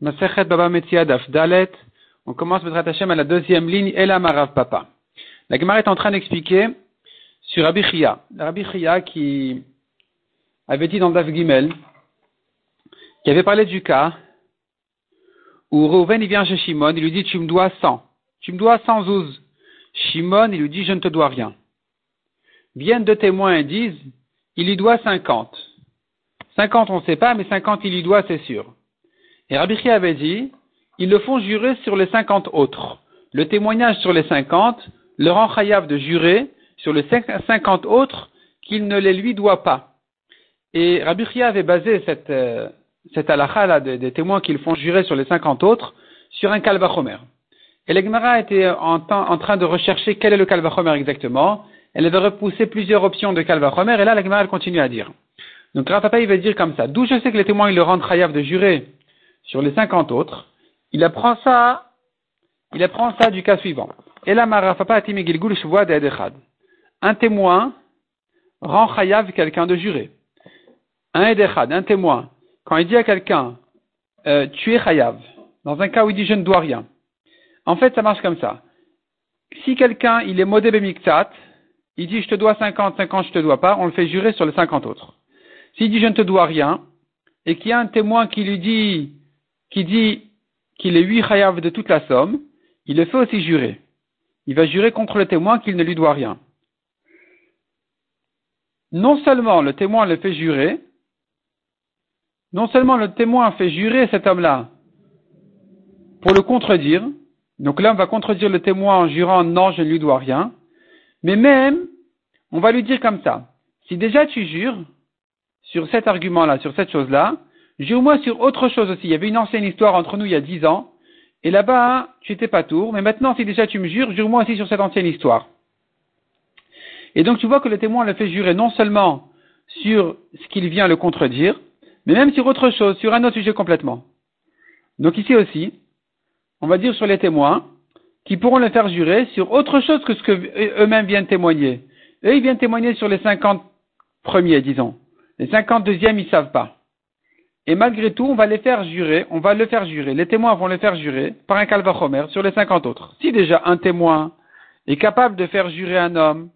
Baba Dalet. On commence Bezrat Hashem à la deuxième ligne, Ela Marav Papa. La Gemara est en train d'expliquer sur Rabbi Chia. Rabbi Chia qui avait dit dans Dav Gimel, qui avait parlé du cas où Reuven il vient chez Shimon, il lui dit tu me dois 100. Tu me dois 100 zouz. Shimon, il lui dit je ne te dois rien. Viennent deux témoins et disent il lui doit 50. 50 on ne sait pas, mais 50 il lui doit c'est sûr. Et Rabbi Chia avait dit, ils le font jurer sur les 50 autres. Le témoignage sur les 50 le rend chayav de jurer sur les 50 autres qu'il ne les lui doit pas. Et Rabbi Chia avait basé cette, euh, cette halakha là des, témoins qu'ils font jurer sur les 50 autres sur un kalvachomer. Et l'Egmara était en, train de rechercher quel est le kalvachomer exactement. Elle avait repoussé plusieurs options de kalvachomer et là l'Egmara continue à dire. Donc Rapapa il va dire comme ça. D'où je sais que les témoins ils le rendent chayav de jurer sur les 50 autres, il apprend ça, il apprend ça du cas suivant. Un témoin rend chayav quelqu'un de jurer. Un edechad, un témoin, quand il dit à quelqu'un, euh, tu es chayav, dans un cas où il dit je ne dois rien. En fait, ça marche comme ça. Si quelqu'un, il est modé bemiktat, il dit je te dois 50, 50 je te dois pas, on le fait jurer sur les 50 autres. S'il dit je ne te dois rien, et qu'il y a un témoin qui lui dit qui dit qu'il est huit chayav de toute la somme, il le fait aussi jurer. Il va jurer contre le témoin qu'il ne lui doit rien. Non seulement le témoin le fait jurer, non seulement le témoin fait jurer cet homme-là pour le contredire, donc on va contredire le témoin en jurant non, je ne lui dois rien, mais même on va lui dire comme ça, si déjà tu jures sur cet argument-là, sur cette chose-là, Jure-moi sur autre chose aussi. Il y avait une ancienne histoire entre nous il y a dix ans. Et là-bas, tu n'étais pas tour. Mais maintenant, si déjà tu me jures, jure-moi aussi sur cette ancienne histoire. Et donc, tu vois que le témoin le fait jurer non seulement sur ce qu'il vient le contredire, mais même sur autre chose, sur un autre sujet complètement. Donc ici aussi, on va dire sur les témoins, qui pourront le faire jurer sur autre chose que ce que eux-mêmes viennent témoigner. Eux, ils viennent témoigner sur les cinquante premiers, disons. Les cinquante deuxièmes, ils savent pas. Et malgré tout, on va les faire jurer, on va le faire jurer, les témoins vont le faire jurer par un calvachomer sur les 50 autres. Si déjà un témoin est capable de faire jurer un homme,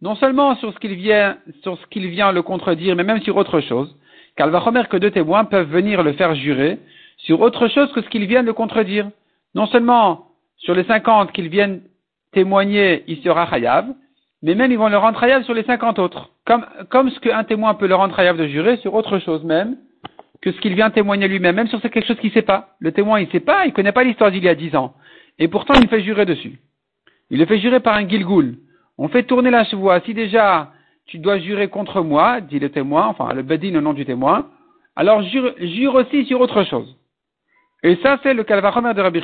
non seulement sur ce qu'il vient, sur ce qu'il vient le contredire, mais même sur autre chose, calvachomer que deux témoins peuvent venir le faire jurer sur autre chose que ce qu'il vient de contredire. Non seulement sur les 50 qu'ils viennent témoigner, il sera chayav, mais même ils vont le rendre chayav sur les 50 autres. Comme, comme ce qu'un témoin peut le rendre chayav de jurer sur autre chose même, que ce qu'il vient témoigner lui-même, même sur quelque chose qu'il ne sait pas. Le témoin, il ne sait pas, il ne connaît pas l'histoire d'il y a dix ans. Et pourtant, il fait jurer dessus. Il le fait jurer par un gilgoul. On fait tourner la chevoie. Si déjà, tu dois jurer contre moi, dit le témoin, enfin, le bedin au nom du témoin, alors jure, aussi sur autre chose. Et ça, c'est le calvachomer de Rabbi.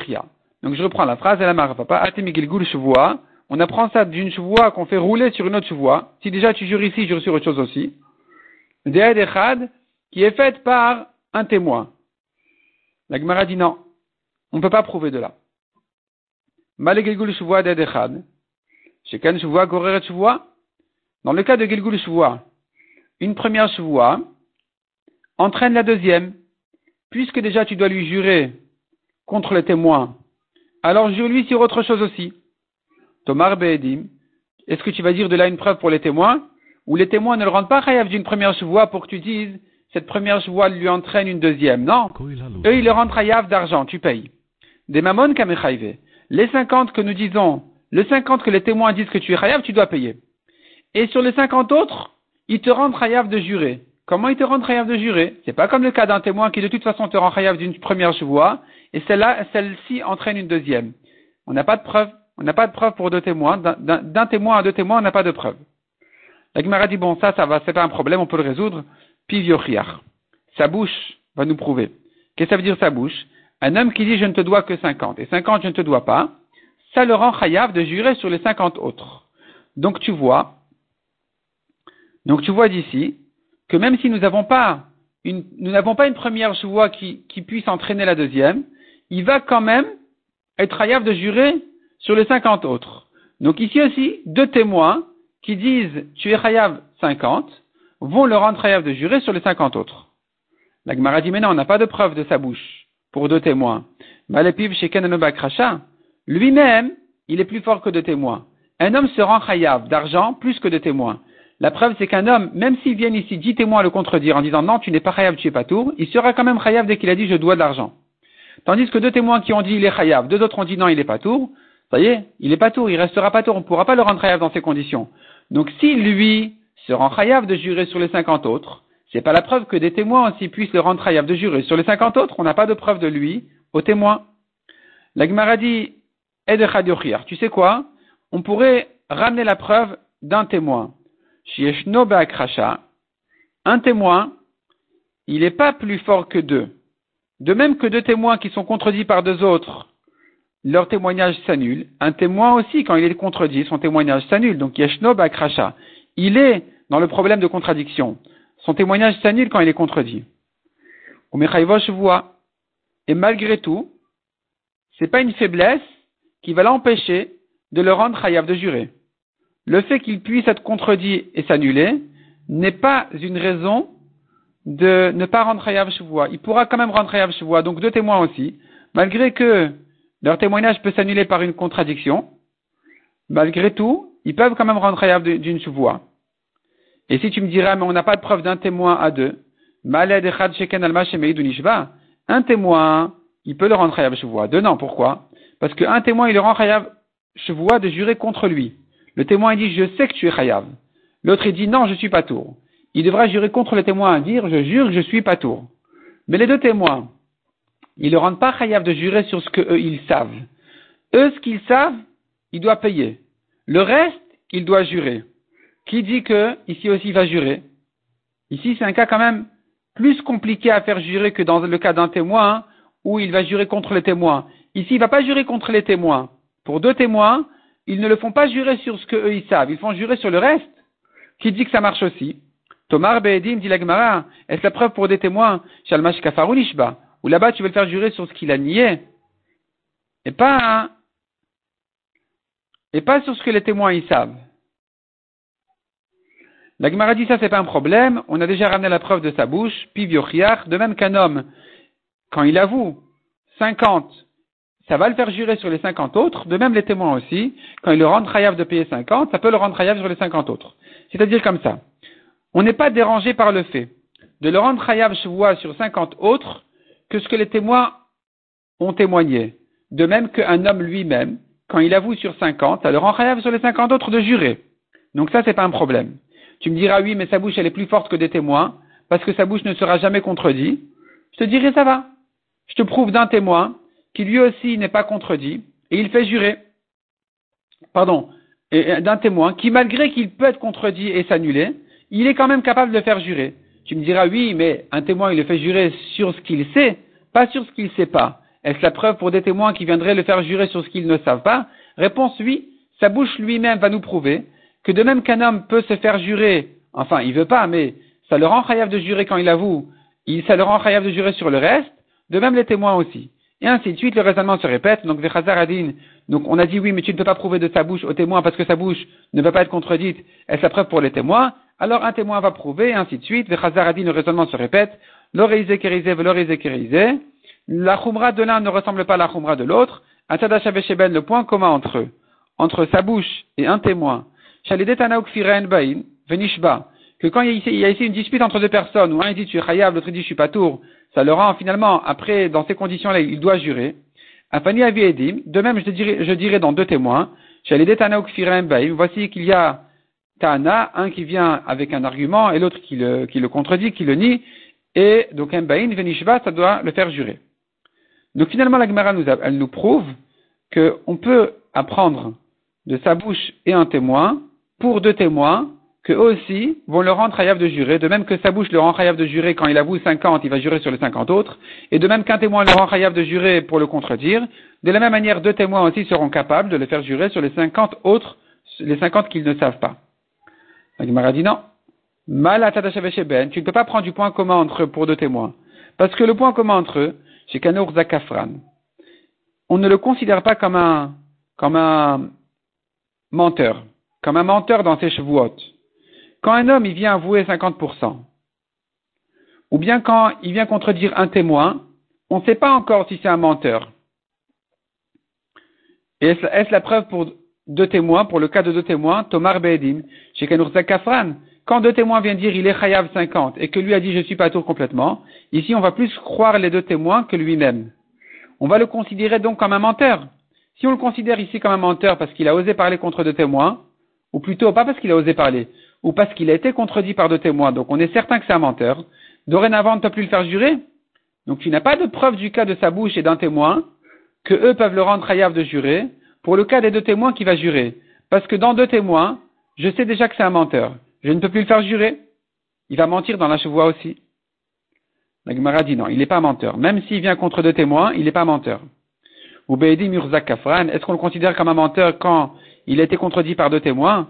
Donc, je reprends la phrase, elle a papa, atemi gilgoul. On apprend ça d'une chevoie qu'on fait rouler sur une autre chevoie. Si déjà tu jures ici, jure sur autre chose aussi. De'ed qui est faite par un témoin. La Gemara dit non, on ne peut pas prouver de là. Dans le cas de Gilgul Shuvua, une première Shuvua entraîne la deuxième. Puisque déjà tu dois lui jurer contre le témoin, alors jure-lui sur autre chose aussi. Tomar Be'edim, est-ce que tu vas dire de là une preuve pour les témoins? Ou les témoins ne le rendent pas chayav d'une première Shuvua pour que tu dises cette première voile lui entraîne une deuxième. Non. Eux, ils le rendent chayav d'argent, tu payes. Des mamon kamechayve. Les 50 que nous disons, les 50 que les témoins disent que tu es chayav, tu dois payer. Et sur les 50 autres, ils te rendent chayav de jurer. Comment ils te rendent chayav de jurer C'est pas comme le cas d'un témoin qui de toute façon te rend chayav d'une première voie, et celle-là, celle-ci entraîne une deuxième. On n'a pas de preuve. On n'a pas de preuve pour deux témoins. D'un témoin à deux témoins, on n'a pas de preuve. La Gemara dit bon, ça, ça va, c'est pas un problème, on peut le résoudre. Sa bouche va nous prouver. Qu'est-ce que ça veut dire sa bouche? Un homme qui dit je ne te dois que 50 et 50 je ne te dois pas, ça le rend chayav de jurer sur les 50 autres. Donc tu vois, donc tu vois d'ici que même si nous n'avons pas une, première voix qui, qui puisse entraîner la deuxième, il va quand même être chayav de jurer sur les 50 autres. Donc ici aussi, deux témoins qui disent tu es chayav 50, vont le rendre chayav de jurer sur les cinquante autres. La Gemara dit, mais non, on n'a pas de preuve de sa bouche. pour deux témoins. Malepiv Krasha, lui-même, il est plus fort que deux témoins. Un homme se rend chayav d'argent plus que de témoins. La preuve, c'est qu'un homme, même s'il vient ici dix témoins le contredire en disant non, tu n'es pas chayav, tu es pas tour, il sera quand même chayav dès qu'il a dit je dois de l'argent. Tandis que deux témoins qui ont dit il est chayav, deux autres ont dit non, il est pas tour, ça y est, il est pas tour, il restera pas tour, on ne pourra pas le rendre chayav dans ces conditions. Donc si lui se rend chayav de jurer sur les cinquante autres, c'est pas la preuve que des témoins aussi puissent le rendre chayav de jurer sur les cinquante autres, on n'a pas de preuve de lui aux témoins. La Gemara dit, de tu sais quoi? On pourrait ramener la preuve d'un témoin un témoin, il n'est pas plus fort que deux. De même que deux témoins qui sont contredits par deux autres, leur témoignage s'annule. Un témoin aussi, quand il est contredit, son témoignage s'annule. Donc Yeshno Bakrasha. Il est dans le problème de contradiction. Son témoignage s'annule quand il est contredit. Et malgré tout, c'est pas une faiblesse qui va l'empêcher de le rendre chayav de jurer le fait qu'il puisse être contredit et s'annuler n'est pas une raison de ne pas rendre Hayav Shavua. Il pourra quand même rendre Hayav Shavua, donc deux témoins aussi, malgré que leur témoignage peut s'annuler par une contradiction, malgré tout, ils peuvent quand même rendre Hayav d'une Shavua. Et si tu me diras, mais on n'a pas de preuve d'un témoin à deux, un témoin, il peut le rendre Hayav Shavua. Deux, non, pourquoi? Parce qu'un témoin, il le rend Hayav Shavua de jurer contre lui. Le témoin dit je sais que tu es chayav. L'autre il dit non, je suis pas tour. Il devra jurer contre le témoin dire je jure que je suis pas tour. Mais les deux témoins, ils ne rendent pas chayav de jurer sur ce qu'eux ils savent. Eux, ce qu'ils savent, ils doivent payer. Le reste, il doit jurer. Qui dit que ici aussi va jurer? Ici, c'est un cas quand même plus compliqué à faire jurer que dans le cas d'un témoin où il va jurer contre les témoins. Ici, il ne va pas jurer contre les témoins. Pour deux témoins, ils ne le font pas jurer sur ce qu'eux ils savent, ils font jurer sur le reste. Qui dit que ça marche aussi? Tomar Be'edim dit l'Agmara, est-ce la preuve pour des témoins? Shalmash Kafarou Ou là-bas tu veux le faire jurer sur ce qu'il a nié Et pas, et pas sur ce que les témoins ils savent. La dit ça c'est pas un problème, on a déjà ramené la preuve de sa bouche, piviochiach, de même qu'un homme, quand il avoue 50 ça va le faire jurer sur les 50 autres, de même les témoins aussi, quand il le rend chayav de payer 50, ça peut le rendre chayav sur les 50 autres. C'est-à-dire comme ça. On n'est pas dérangé par le fait de le rendre chayav sur 50 autres que ce que les témoins ont témoigné. De même qu'un homme lui-même, quand il avoue sur 50, ça le rend sur les 50 autres de jurer. Donc ça, c'est pas un problème. Tu me diras, oui, mais sa bouche, elle est plus forte que des témoins, parce que sa bouche ne sera jamais contredite. Je te dirai, ça va. Je te prouve d'un témoin qui lui aussi n'est pas contredit, et il fait jurer, pardon, d'un témoin, qui malgré qu'il peut être contredit et s'annuler, il est quand même capable de faire jurer. Tu me diras, oui, mais un témoin, il le fait jurer sur ce qu'il sait, pas sur ce qu'il ne sait pas. Est-ce la preuve pour des témoins qui viendraient le faire jurer sur ce qu'ils ne savent pas Réponse oui, sa bouche lui-même va nous prouver que de même qu'un homme peut se faire jurer, enfin, il veut pas, mais ça le rend chayav de jurer quand il avoue, il, ça le rend chayav de jurer sur le reste, de même les témoins aussi. Et ainsi de suite, le raisonnement se répète. Donc, Adin, donc on a dit oui, mais tu ne peux pas prouver de sa bouche au témoin parce que sa bouche ne va pas être contredite. Est-ce la preuve pour les témoins? Alors un témoin va prouver, et ainsi de suite. Adin, le raisonnement se répète. L'oreisé kérisé, l'oreisé kérisé. La chumra de l'un ne ressemble pas à la chumra de l'autre. le point commun entre eux, entre sa bouche et un témoin. venishba. Que quand il y a ici une dispute entre deux personnes, où un dit tu es chayav, l'autre dit je suis pas tour, ça le rend finalement, après, dans ces conditions-là, il doit jurer. Afani Avi Edim, de même, je dirais, je dirais dans deux témoins, voici qu'il y a Tana, un qui vient avec un argument et l'autre qui le, qui le contredit, qui le nie, et donc un Bain, Venishva, ça doit le faire jurer. Donc finalement, la Gemara nous, elle nous prouve qu'on peut apprendre de sa bouche et un témoin pour deux témoins que eux aussi vont le rendre chayav de jurer, de même que sa bouche le rend chayav de jurer quand il avoue 50, il va jurer sur les 50 autres, et de même qu'un témoin le rend chayav de jurer pour le contredire, de la même manière deux témoins aussi seront capables de le faire jurer sur les 50 autres, les 50 qu'ils ne savent pas. La Gemara dit non. Mal tu ne peux pas prendre du point commun entre eux pour deux témoins. Parce que le point commun entre eux, c'est Kanour Zakafran. On ne le considère pas comme un, comme un menteur, comme un menteur dans ses chevaux quand un homme il vient avouer 50%, ou bien quand il vient contredire un témoin, on ne sait pas encore si c'est un menteur. Est-ce la preuve pour deux témoins, pour le cas de deux témoins, Tomar Be'edim, chez Kanourza Kafran, quand deux témoins viennent dire il est Chayav 50 et que lui a dit je suis pas tour complètement, ici on va plus croire les deux témoins que lui-même. On va le considérer donc comme un menteur. Si on le considère ici comme un menteur parce qu'il a osé parler contre deux témoins, ou plutôt pas parce qu'il a osé parler, ou parce qu'il a été contredit par deux témoins, donc on est certain que c'est un menteur, dorénavant on ne peut plus le faire jurer. Donc tu n'as pas de preuve du cas de sa bouche et d'un témoin, que eux peuvent le rendre Chayav de jurer, pour le cas des deux témoins qui va jurer. Parce que dans deux témoins, je sais déjà que c'est un menteur. Je ne peux plus le faire jurer. Il va mentir dans la chevoie aussi. La Gemara dit non, il n'est pas menteur. Même s'il vient contre deux témoins, il n'est pas menteur. Ou Beidi Murzak Kafran, est-ce qu'on le considère comme un menteur quand il a été contredit par deux témoins?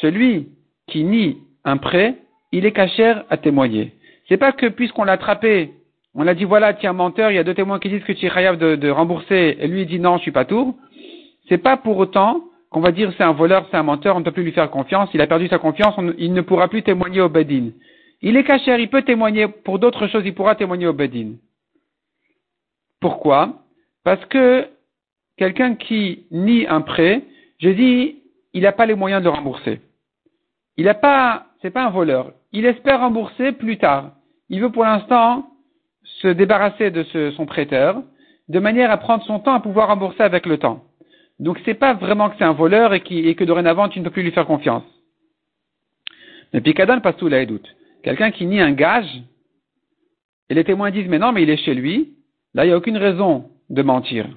Celui qui nie un prêt, il est cachère à témoigner. C'est pas que puisqu'on l'a attrapé, on a dit voilà, tiens, menteur, il y a deux témoins qui disent que tu es de, de, rembourser, et lui il dit non, je suis pas tour. C'est pas pour autant qu'on va dire c'est un voleur, c'est un menteur, on ne peut plus lui faire confiance, il a perdu sa confiance, il ne pourra plus témoigner au Bedin. Il est caché, il peut témoigner pour d'autres choses, il pourra témoigner au Bedin. Pourquoi? Parce que quelqu'un qui nie un prêt, je dis, il n'a pas les moyens de rembourser. Il n'a pas, c'est pas un voleur. Il espère rembourser plus tard. Il veut pour l'instant se débarrasser de son prêteur, de manière à prendre son temps à pouvoir rembourser avec le temps. Donc c'est pas vraiment que c'est un voleur et, que dorénavant tu ne peux plus lui faire confiance. Mais Picadon passe tout là doute. Quelqu'un qui nie un gage, et les témoins disent mais non mais il est chez lui, là il n'y a aucune raison de mentir,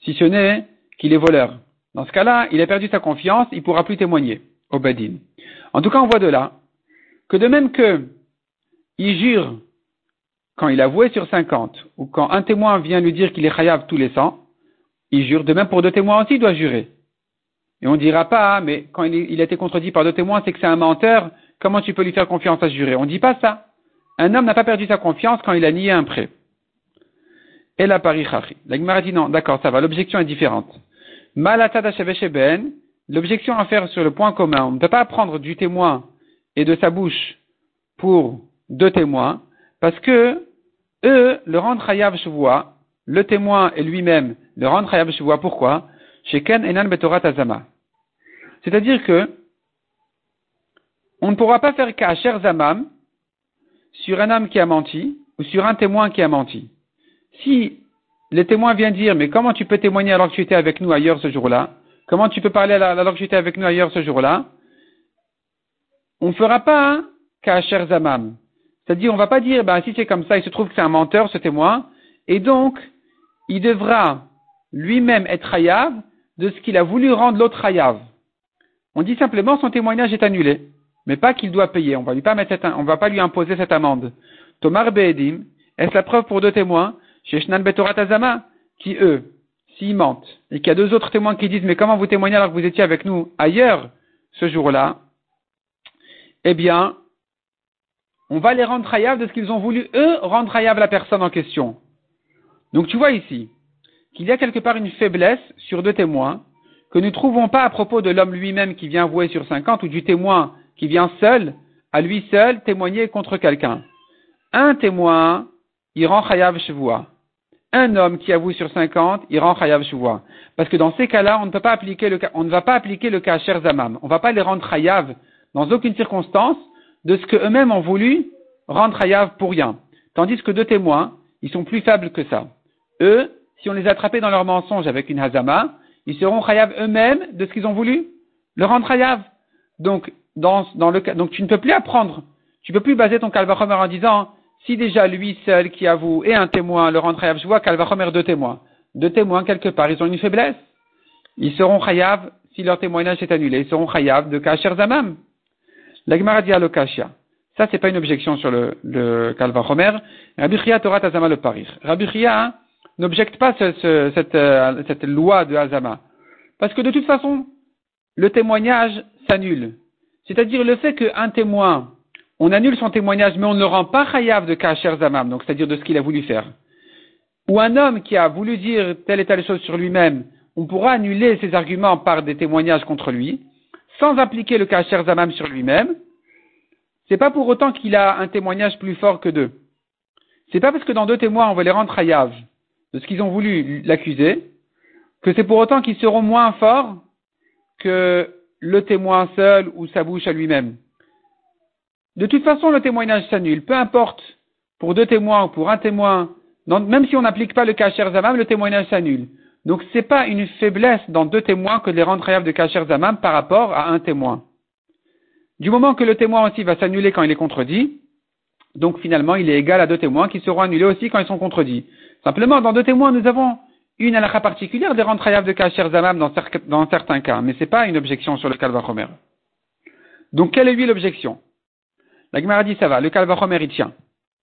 si ce n'est qu'il est voleur. Dans ce cas-là, il a perdu sa confiance, il ne pourra plus témoigner au Badin. En tout cas, on voit de là que de même que il jure quand il a voué sur 50, ou quand un témoin vient lui dire qu'il est chayav tous les 100, il jure. De même pour deux témoins aussi, il doit jurer. Et on ne dira pas, ah, mais quand il, a été contredit par deux témoins, c'est que c'est un menteur, comment tu peux lui faire confiance à jurer? On ne dit pas ça. Un homme n'a pas perdu sa confiance quand il a nié un prêt. Et la pari La Gemara dit non, d'accord, ça va, l'objection est différente. l'objection à faire sur le point commun, on ne peut pas prendre du témoin et de sa bouche pour deux témoins, parce que eux le rendent chayav vois, le témoin et lui-même le rendent chayav vois. Pourquoi? Sheken enan betorat azama. C'est-à-dire que on ne pourra pas faire cher zamam sur un homme qui a menti ou sur un témoin qui a menti. Si le témoin vient dire mais comment tu peux témoigner alors que tu étais avec nous ailleurs ce jour-là? Comment tu peux parler alors que tu étais avec nous ailleurs ce jour-là? On ne fera pas un cher zamam. C'est-à-dire, on va pas dire, ben, si c'est comme ça, il se trouve que c'est un menteur, ce témoin, et donc, il devra lui-même être hayav de ce qu'il a voulu rendre l'autre hayav. On dit simplement son témoignage est annulé, mais pas qu'il doit payer. On va lui pas mettre on va pas lui imposer cette amende. Tomar Be'edim, est-ce la preuve pour deux témoins, chez Shnan Betorat Azama, qui eux, s'ils mentent, et qu'il y a deux autres témoins qui disent, mais comment vous témoignez alors que vous étiez avec nous ailleurs ce jour-là, eh bien, on va les rendre hayav de ce qu'ils ont voulu, eux, rendre hayav la personne en question. Donc tu vois ici qu'il y a quelque part une faiblesse sur deux témoins que nous ne trouvons pas à propos de l'homme lui-même qui vient vouer sur 50 ou du témoin qui vient seul, à lui seul, témoigner contre quelqu'un. Un témoin, il rend chayav. Un homme qui avoue sur 50, il rend chayav chevoua. Parce que dans ces cas-là, on ne peut pas appliquer le on ne va pas appliquer le cas cher zamam. On ne va pas les rendre chayav dans aucune circonstance de ce qu'eux-mêmes ont voulu rendre Hayav pour rien. Tandis que deux témoins, ils sont plus faibles que ça. Eux, si on les attrapait dans leur mensonge avec une Hazama, ils seront Hayav eux-mêmes de ce qu'ils ont voulu le rendre Hayav. Donc, dans, dans le donc tu ne peux plus apprendre. Tu ne peux plus baser ton Kalvachomer en disant, si déjà lui seul qui avoue et un témoin le rendre Hayav, je vois Kalvachomer deux témoins. Deux témoins, quelque part, ils ont une faiblesse. Ils seront Hayav si leur témoignage est annulé. Ils seront Hayav de Kacher Zamam. La Gemara dit Alokashia. Ça, c'est pas une objection sur le, le Kalva Homer. Rabbi Chia Torah Azama le parir. Rabbi Chia n'objecte pas ce, cette, euh, cette, loi de Azama. Parce que de toute façon, le témoignage s'annule. C'est-à-dire le fait qu'un témoin, on annule son témoignage, mais on ne le rend pas chayav de Kacher Zamam, donc c'est-à-dire de ce qu'il a voulu faire. Ou un homme qui a voulu dire telle et telle chose sur lui-même, on pourra annuler ses arguments par des témoignages contre lui sans appliquer le Kacher Zamam sur lui-même, c'est pas pour autant qu'il a un témoignage plus fort que deux. C'est pas parce que dans deux témoins on va les rendre hayav de ce qu'ils ont voulu l'accuser, que c'est pour autant qu'ils seront moins forts que le témoin seul ou sa bouche à lui-même. De toute façon, le témoignage s'annule. Peu importe pour deux témoins ou pour un témoin, même si on n'applique pas le kacher zamam, le témoignage s'annule. Donc ce n'est pas une faiblesse dans deux témoins que de les rendre de kacher zamam par rapport à un témoin. Du moment que le témoin aussi va s'annuler quand il est contredit, donc finalement il est égal à deux témoins qui seront annulés aussi quand ils sont contredits. Simplement, dans deux témoins, nous avons une halakha particulière des rentrayav de Kacher Zamam dans, dans, certains cas, mais ce n'est pas une objection sur le Kalvachomer. Donc, quelle est lui l'objection? La Gemara dit ça va, le Kalvachomer il tient.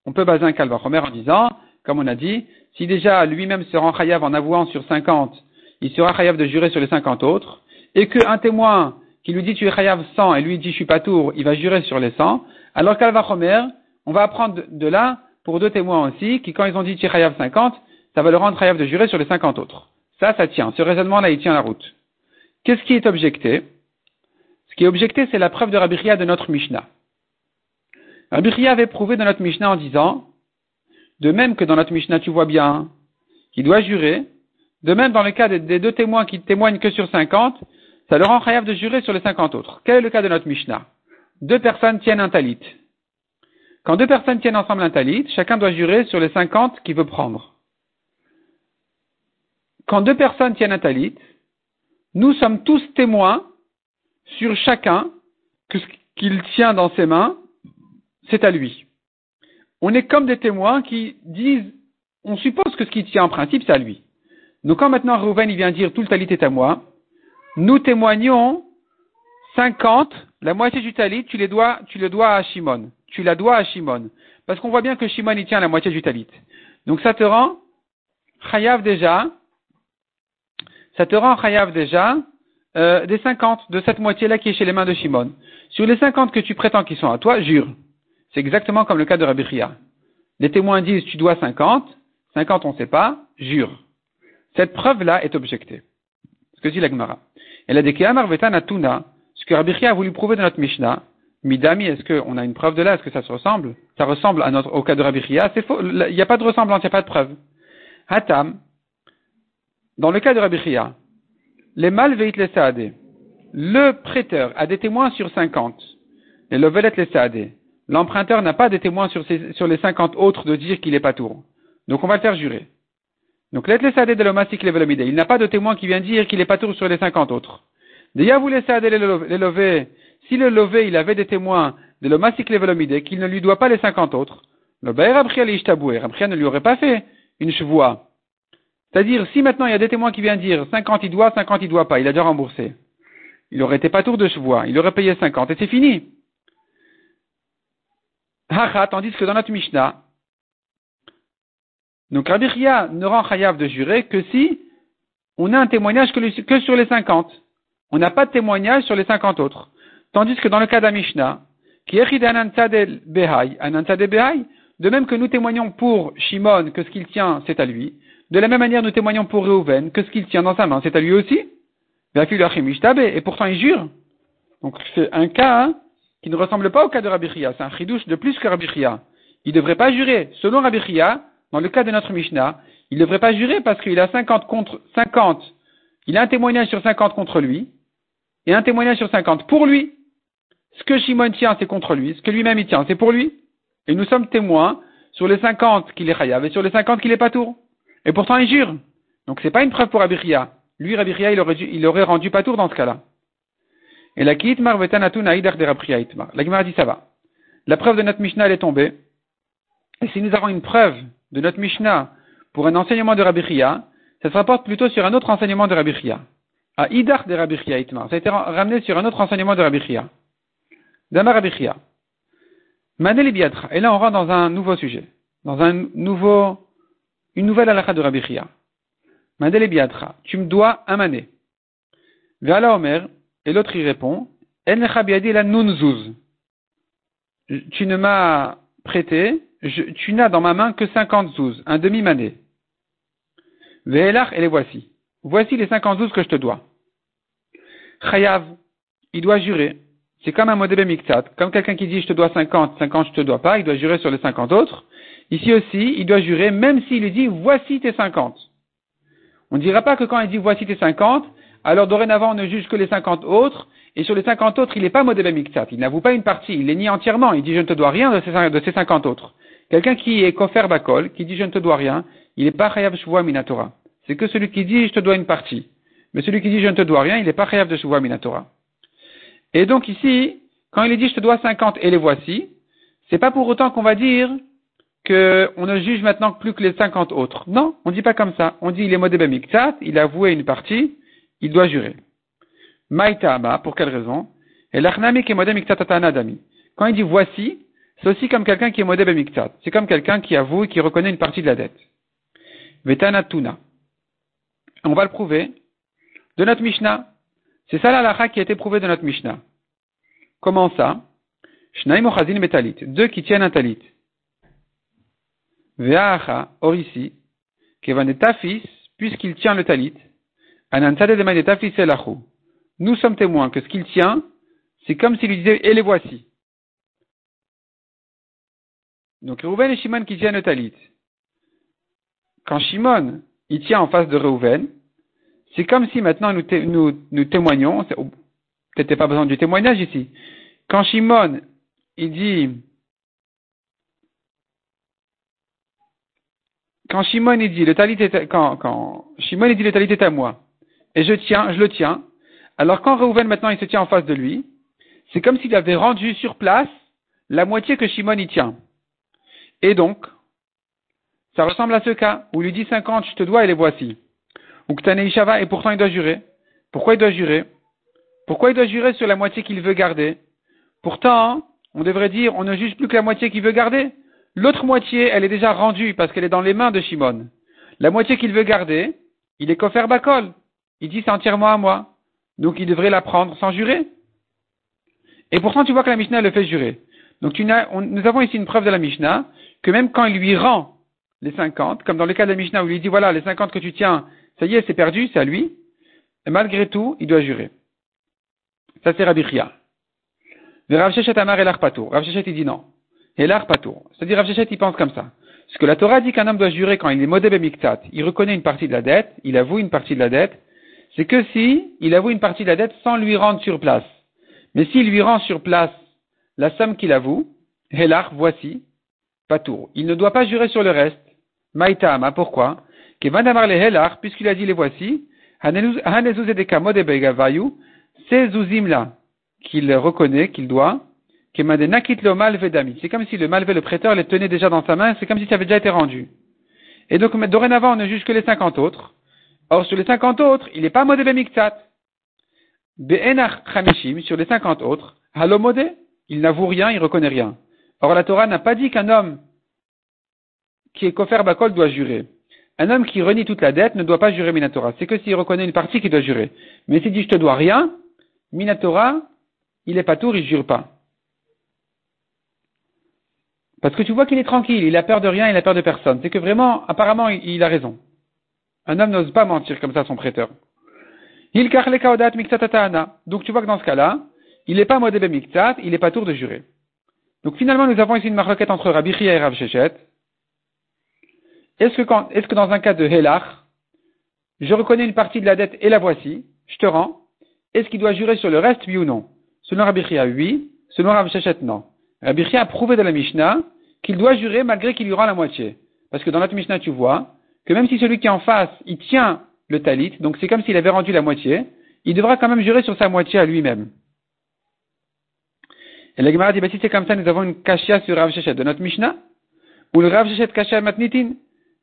On peut baser un Kalvachomer en disant, comme on a dit, si déjà lui-même se rend chayav en avouant sur 50, il sera chayav de jurer sur les 50 autres, et qu'un témoin qui lui dit tu es chayav 100 et lui dit je suis pas tour, il va jurer sur les 100, alors Kalvachomer, on va apprendre de là pour deux témoins aussi, qui quand ils ont dit tu es chayav 50, ça va le rendre chayav de jurer sur les 50 autres. Ça, ça tient. Ce raisonnement-là, il tient la route. Qu'est-ce qui est objecté? Ce qui est objecté, c'est la preuve de Rabbi de notre Mishnah. Rabbi avait prouvé dans notre Mishnah en disant, de même que dans notre Mishnah, tu vois bien qu'il doit jurer, de même dans le cas des, deux témoins qui témoignent que sur 50, ça leur rend chayav de jurer sur les 50 autres. Quel est le cas de notre Mishnah? Deux personnes tiennent un talit. Quand deux personnes tiennent ensemble un talit, chacun doit jurer sur les 50 qu'il veut prendre quand deux personnes tiennent un talit, nous sommes tous témoins sur chacun que ce qu'il tient dans ses mains, c'est à lui. On est comme des témoins qui disent, on suppose que ce qu'il tient en principe, c'est à lui. Donc quand maintenant Reuven il vient dire tout le talit est à moi, nous témoignons 50, la moitié du talit, tu, les dois, tu le dois à Shimon. Tu la dois à Shimon. Parce qu'on voit bien que Shimon il tient la moitié du talit. Donc ça te rend chayav déjà ça te rend chayav déjà euh, des 50, de cette moitié-là qui est chez les mains de Shimon. Sur les 50 que tu prétends qu'ils sont à toi, jure. C'est exactement comme le cas de Rabbi. Les témoins disent tu dois 50, 50 on ne sait pas, jure. Cette preuve-là est objectée. Ce que dit la Gemara. Elle a dit Tuna, ce que Rabbi Chia a voulu prouver dans notre Mishnah, Midami, est-ce qu'on a une preuve de là? Est-ce que ça se ressemble? Ça ressemble à notre, au cas de Rabbi C'est faux. Il n'y a pas de ressemblance, il n'y a pas de preuve. Hatam, dans le cas de Rabbi Chia, les malveit les saadé, le prêteur a des témoins sur 50, et le velet les saadé. L'emprunteur n'a pas de témoins sur, les 50 autres de dire qu'il est pas tour. Donc on va le faire jurer. Donc les saadé de l'omasik les Il n'a pas de témoin qui vient dire qu'il est pas tour sur les 50 autres. Déjà vous les saadé les. Si le lové il avait des témoins de l'omasik les qu'il ne lui doit pas les 50 autres, le baer Rabchia ne lui aurait pas fait une chevoie c'est-à-dire, si maintenant il y a des témoins qui viennent dire 50 il doit, 50 il doit pas, il a déjà remboursé. Il aurait été pas tour de chevois, il aurait payé 50 et c'est fini. Haha, tandis que dans notre Mishnah, donc Rabbi ne rend chayav de jurer que si on a un témoignage que, sur les 50. On n'a pas de témoignage sur les 50 autres. Tandis que dans le cas d'un Mishnah, qui de même que nous témoignons pour Shimon que ce qu'il tient, c'est à lui, de la même manière, nous témoignons pour Reuven que ce qu'il tient dans sa main, c'est à lui aussi. Et pourtant, il jure. Donc, c'est un cas hein, qui ne ressemble pas au cas de Rabbi C'est un chidouche de plus que Rabbi Il ne devrait pas jurer. Selon Rabbi dans le cas de notre Mishnah, il ne devrait pas jurer parce qu'il a 50 contre 50. Il a un témoignage sur 50 contre lui et un témoignage sur 50 pour lui. Ce que Shimon tient, c'est contre lui. Ce que lui-même il tient, c'est pour lui. Et nous sommes témoins sur les 50 qu'il est chayav et sur les 50 qu'il est pas tour. Et pourtant, il jure. Donc, c'est pas une preuve pour Abiria. Lui, Abiria, il aurait, il aurait rendu pas tour dans ce cas-là. Et la Kiitmar vetanatun aïdar de Itmar. La Gemara dit ça va. La preuve de notre Mishnah, elle est tombée. Et si nous avons une preuve de notre Mishnah pour un enseignement de Rabbiria, ça se rapporte plutôt sur un autre enseignement de Rabbiria. À Idar de Rabbiria Itmar. Ça a été ramené sur un autre enseignement de Rabbiria. Dama Rabbiria. Manel Et là, on rentre dans un nouveau sujet. Dans un nouveau une nouvelle halakha de Rabbi Chia. Mandele biatra, tu me dois un mané. Ve'ala Omer, et l'autre y répond, En la nunzuz. Tu ne m'as prêté, tu n'as dans ma main que 50 zouz, un demi-mané. Ve'elach, et les voici. Voici les 50 zouz que je te dois. Chayav, il doit jurer. C'est comme un modèle miktat. Comme quelqu'un qui dit je te dois 50, 50 je te dois pas, il doit jurer sur les 50 autres. Ici aussi, il doit jurer même s'il lui dit voici tes 50. On ne dira pas que quand il dit voici tes 50, alors dorénavant on ne juge que les 50 autres, et sur les 50 autres, il n'est pas modèle miktat. Il n'avoue pas une partie, il les nie entièrement. Il dit je ne te dois rien de ces, de ces 50 autres. Quelqu'un qui est kofer bakol, qui dit je ne te dois rien, il n'est pas chayav shuvua minatora. C'est que celui qui dit je te dois une partie. Mais celui qui dit je ne te dois rien, il n'est pas chayav de shuvua minatora. Et donc ici, quand il dit je te dois 50 et les voici, c'est pas pour autant qu'on va dire qu'on ne juge maintenant plus que les 50 autres. Non, on ne dit pas comme ça. On dit il est modé miktat, il a avoué une partie, il doit jurer. Maïtama, pour quelle raison? Et l'achnami qui est dami. Quand il dit voici, c'est aussi comme quelqu'un qui est modé miktat. C'est comme quelqu'un qui avoue et qui reconnaît une partie de la dette. Vetanatuna. On va le prouver de notre Mishnah. C'est ça la qui a été prouvée de notre Mishnah. Comment ça? Shnaim metalit. Deux qui tiennent un talit. Ve'acha, or ici, kevanetafis, puisqu'il tient le talit, anantade de manetafis elachou. Nous sommes témoins que ce qu'il tient, c'est comme s'il lui disait, et les voici. Donc, Reuven et Shimon qui tiennent le talit. Quand Shimon, il tient en face de Reuven, c'est comme si maintenant nous, nous témoignons, peut-être pas besoin du témoignage ici. Quand Shimon, il dit, quand Shimon il dit le talit est quand, quand Shimon il dit le talit est à moi et je tiens, je le tiens. Alors quand Reuven maintenant il se tient en face de lui, c'est comme s'il avait rendu sur place la moitié que Shimon y tient. Et donc, ça ressemble à ce cas où il lui dit 50, je te dois et les voici. Ishava et pourtant il doit jurer. Pourquoi il doit jurer? Pourquoi il doit jurer sur la moitié qu'il veut garder? Pourtant, on devrait dire, on ne juge plus que la moitié qu'il veut garder. L'autre moitié, elle est déjà rendue parce qu'elle est dans les mains de Shimon. La moitié qu'il veut garder, il est kofer bakol. Il dit c'est entièrement à moi. Donc il devrait la prendre sans jurer. Et pourtant, tu vois que la Mishnah le fait jurer. Donc nous avons ici une preuve de la Mishnah que même quand il lui rend les 50, comme dans le cas de la Mishnah où il lui dit voilà, les 50 que tu tiens, ça y est, c'est perdu, c'est à lui. Et malgré tout, il doit jurer. Ça, c'est Rabbi Chia. Mais Rav Shechet Amar et Patour. Rav Shechet, il dit non. Et Patour. C'est-à-dire, Rav Shechet, il pense comme ça. Parce que la Torah dit qu'un homme doit jurer quand il est modé miktat, il reconnaît une partie de la dette, il avoue une partie de la dette, c'est que si il avoue une partie de la dette sans lui rendre sur place. Mais s'il lui rend sur place la somme qu'il avoue, Helar, voici, Patour. Il ne doit pas jurer sur le reste. Maïtama, pourquoi? Puisqu'il a dit les voici, ces zouzim-là, qu'il reconnaît, qu'il doit, c'est comme si le malvé, le prêteur, les tenait déjà dans sa main, c'est comme si ça avait déjà été rendu. Et donc, dorénavant, on ne juge que les 50 autres. Or, sur les 50 autres, il n'est pas modé bemiktat. Be'enach chamishim, sur les 50 autres, halo modé, il n'avoue rien, il reconnaît rien. Or, la Torah n'a pas dit qu'un homme qui est kofer bakol doit jurer. Un homme qui renie toute la dette ne doit pas jurer Minatora. C'est que s'il reconnaît une partie qu'il doit jurer. Mais s'il dit je te dois rien, Minatora, il est pas tour, il jure pas. Parce que tu vois qu'il est tranquille, il a peur de rien, il a peur de personne. C'est que vraiment, apparemment, il, a raison. Un homme n'ose pas mentir comme ça à son prêteur. Il Donc tu vois que dans ce cas-là, il n'est pas modébé miktat, il n'est pas tour de jurer. Donc finalement, nous avons ici une marloquette entre Rabbi et Rav Shechet. Est-ce que, est-ce que dans un cas de Helach, je reconnais une partie de la dette et la voici, je te rends, est-ce qu'il doit jurer sur le reste, oui ou non? Selon Rabbi oui. Selon Rabbi Shechet, non. Rabbi a prouvé de la Mishnah qu'il doit jurer malgré qu'il lui rend la moitié. Parce que dans notre Mishnah, tu vois que même si celui qui est en face, il tient le talit, donc c'est comme s'il avait rendu la moitié, il devra quand même jurer sur sa moitié à lui-même. Et la Gemara dit, bah, si c'est comme ça, nous avons une kashia sur Rav Shechet de notre Mishnah, ou le Rav Shechet kashia matnitin.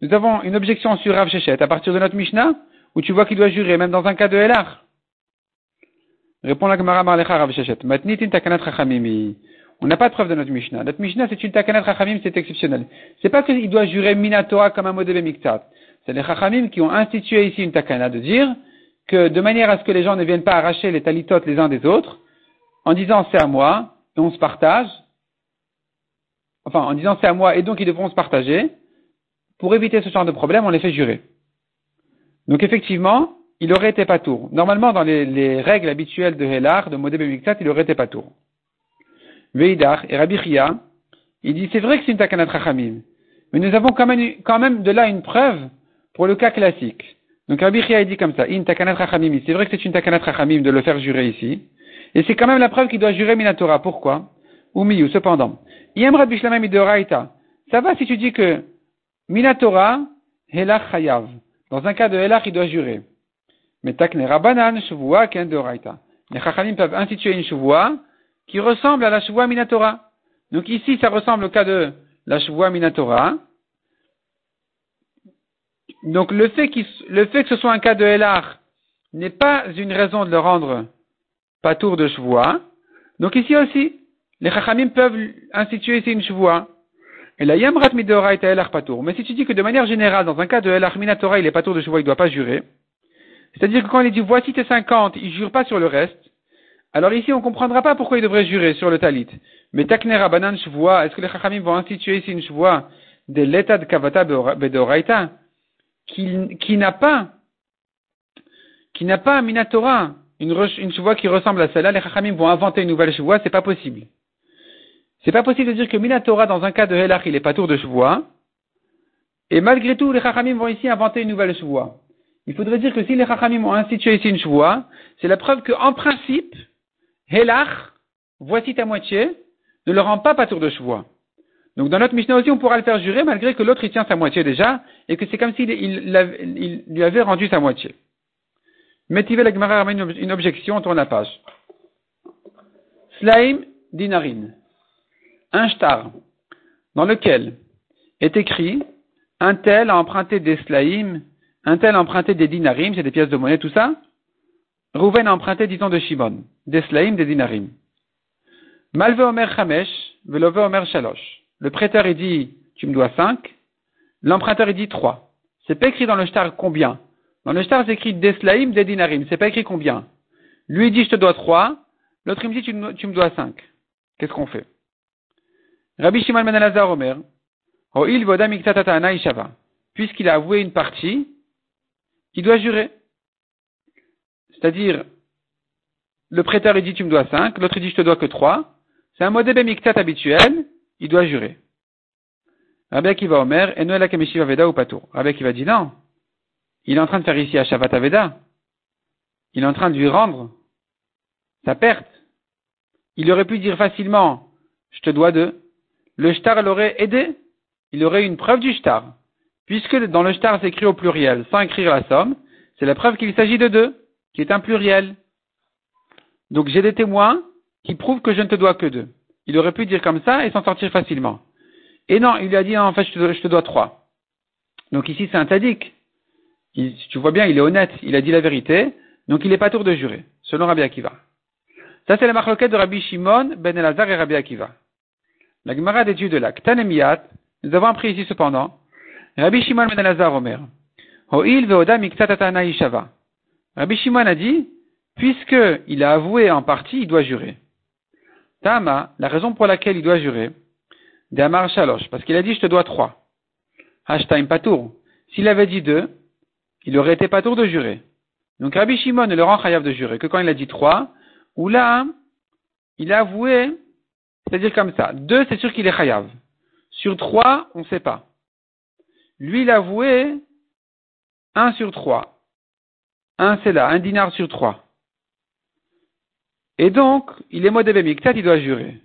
Nous avons une objection sur Rav Shechet à partir de notre Mishnah, où tu vois qu'il doit jurer, même dans un cas de Elar. Répond la Gemara Marlecha Rav Shechet. Matnitin takanat. On n'a pas de preuve de notre Mishnah. Notre Mishnah, c'est une takanat rachamim, c'est exceptionnel. C'est pas qu'il doit jurer minatora comme un modèle miktat. C'est les rachamim qui ont institué ici une takana de dire que de manière à ce que les gens ne viennent pas arracher les talitotes les uns des autres, en disant c'est à moi, et on se partage, enfin en disant c'est à moi et donc ils devront se partager, pour éviter ce genre de problème, on les fait jurer. Donc effectivement, il aurait été pas tour. Normalement, dans les, règles habituelles de Hélar, de Bemiktat, il aurait été pas tour. Veidar et Rabbi Chia, il dit c'est vrai que c'est une takanat rachamim, mais nous avons quand même, de là une preuve pour le cas classique. Donc Rabbi Chia dit comme ça, in takanat rachamim, c'est vrai que c'est une takanat rachamim de le faire jurer ici, et c'est quand même la preuve qu'il doit jurer minatora. Pourquoi? Ou miyu, cependant. Yem Rabbi Shlamim idoraita. Ça va si tu dis que minatora, helach chayav. Dans un cas de helach, il doit jurer. Mais takne rabanan shuvua ken doraita. Les chachamim peuvent instituer une shuvua qui ressemble à la shuvua minatora. Donc ici, ça ressemble au cas de la shuvua minatora. Donc le fait, que ce soit un cas de helach n'est pas une raison de le rendre pas tour de shvoa. Donc ici aussi, les chachamim peuvent instituer ici une shvoa. Et la yamrat midoraita elach patour. Mais si tu dis que de manière générale, dans un cas de elach minatora, il est pas tour de shvoa, il ne doit pas jurer. C'est-à-dire que quand il dit voici tes 50, il jure pas sur le reste. Alors ici, on comprendra pas pourquoi il devrait jurer sur le talit. Mais taknera banan shvoa, est-ce que les chachamim vont instituer ici une shvoa de l'état de kavata bedoraita qui, qui n'a pas, qui n'a pas minatora, une, une qui ressemble à celle-là, les Chachamim vont inventer une nouvelle chevoie, c'est pas possible. C'est pas possible de dire que Minatora, dans un cas de Helach, il est pas tour de chevoie. Et malgré tout, les Chachamim vont ici inventer une nouvelle chevoie. Il faudrait dire que si les Chachamim ont institué ici une chevoie, c'est la preuve qu'en principe, Helach, voici ta moitié, ne le rend pas pas tour de chevoie. Donc dans notre Mishnah aussi, on pourra le faire jurer malgré que l'autre il tient sa moitié déjà et que c'est comme s'il il lui avait rendu sa moitié. Métivé la ramène une objection, on tourne la page. Slaim dinarin. Un shtar dans lequel est écrit un tel a emprunté des slaim, un tel a emprunté des dinarim, c'est des pièces de monnaie, tout ça. Rouven a emprunté, disons, de Shimon, des slaim, des dinarim. Malve omer chamesh, velove omer shalosh. Le prêteur, il dit, tu me dois cinq. L'emprunteur, il dit trois. C'est pas écrit dans le shtar combien. Dans le shtar, c'est écrit Deslaim, des dinarim. C'est pas écrit combien. Lui dit, je te dois trois. L'autre, il me dit, tu, me dois cinq. Qu'est-ce qu'on fait? Rabbi Shimon ben Elazar Omer, Puisqu'il a avoué une partie, il doit jurer. C'est-à-dire, le prêteur, il dit, tu me dois cinq. L'autre, dit, je te dois que trois. C'est un modèle miktat habituel. Il doit jurer. Rabbi Akiva Omer, et Noël Veda ou Patour. Rabbi Akiva dit non. Il est en train de faire ici à Shavata Il est en train de lui rendre sa perte. Il aurait pu dire facilement, je te dois deux. Le shtar l'aurait aidé. Il aurait une preuve du shtar. Puisque dans le shtar c'est écrit au pluriel, sans écrire la somme, c'est la preuve qu'il s'agit de deux, qui est un pluriel. Donc j'ai des témoins qui prouvent que je ne te dois que deux. Il aurait pu dire comme ça et s'en sortir facilement. Et non, il lui a dit, en fait, je te, dois trois. Donc ici, c'est un tadik tu vois bien, il est honnête, il a dit la vérité, donc il n'est pas tour de jurer, selon Rabbi Akiva. Ça, c'est la marloquette de Rabbi Shimon, Ben Elazar et Rabbi Akiva. La Gemara d'étude de la Ktanemiyat, nous avons appris ici cependant, Rabbi Shimon Ben Elazar Omer, miktatatana ishava. Rabbi Shimon a dit, puisqu'il a avoué en partie, il doit jurer. Tama, la raison pour laquelle il doit jurer, Damar Shalosh, parce qu'il a dit, je te dois trois. Hashtaim Patour. S'il avait dit deux, il aurait été pas tour de jurer. Donc Rabbi Shimon ne le rend chayav de jurer que quand il a dit trois, ou là, il a avoué, c'est-à-dire comme ça. Deux, c'est sûr qu'il est chayav. Sur trois, on ne sait pas. Lui, il a avoué un sur trois. Un, c'est là, un dinar sur trois. Et donc, il est modèle miktat, il doit jurer.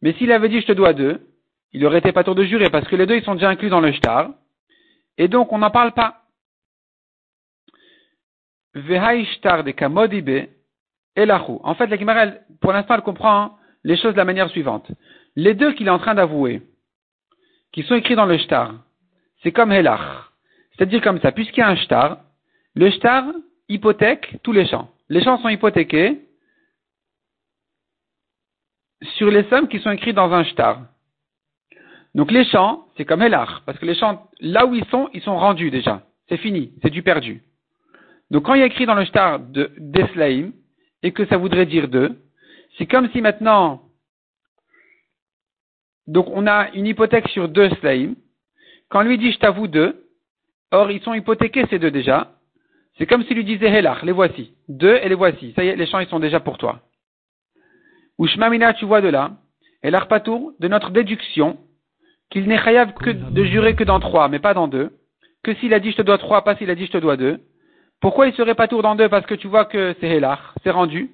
Mais s'il avait dit je te dois deux, il aurait été pas tour de jurer parce que les deux, ils sont déjà inclus dans le shtar. Et donc, on n'en parle pas. En fait, la Gemara, pour l'instant, elle comprend les choses de la manière suivante. Les deux qu'il est en train d'avouer, qui sont écrits dans le shtar, c'est comme helach. C'est-à-dire comme ça, puisqu'il y a un shtar, le shtar hypothèque tous les champs. Les champs sont hypothéqués sur les sommes qui sont écrites dans un shtar. Donc les champs, c'est comme helach, parce que les champs, là où ils sont, ils sont rendus déjà. C'est fini, c'est du perdu. Donc quand il y a écrit dans le shtar de d'Eslaim, et que ça voudrait dire deux, c'est comme si maintenant, donc on a une hypothèque sur deux Slaim, quand lui dit je t'avoue deux, or ils sont hypothéqués ces deux déjà, c'est comme s'il lui disait Helach, les voici, deux et les voici, ça y est, les champs ils sont déjà pour toi. Ou Shmamina, tu vois de là, et l'arpatour de notre déduction qu'il n'est chayav que de jurer que dans trois, mais pas dans deux, que s'il a dit je te dois trois, pas s'il a dit je te dois deux. Pourquoi il serait pas tour dans deux? Parce que tu vois que c'est Hélar, c'est rendu.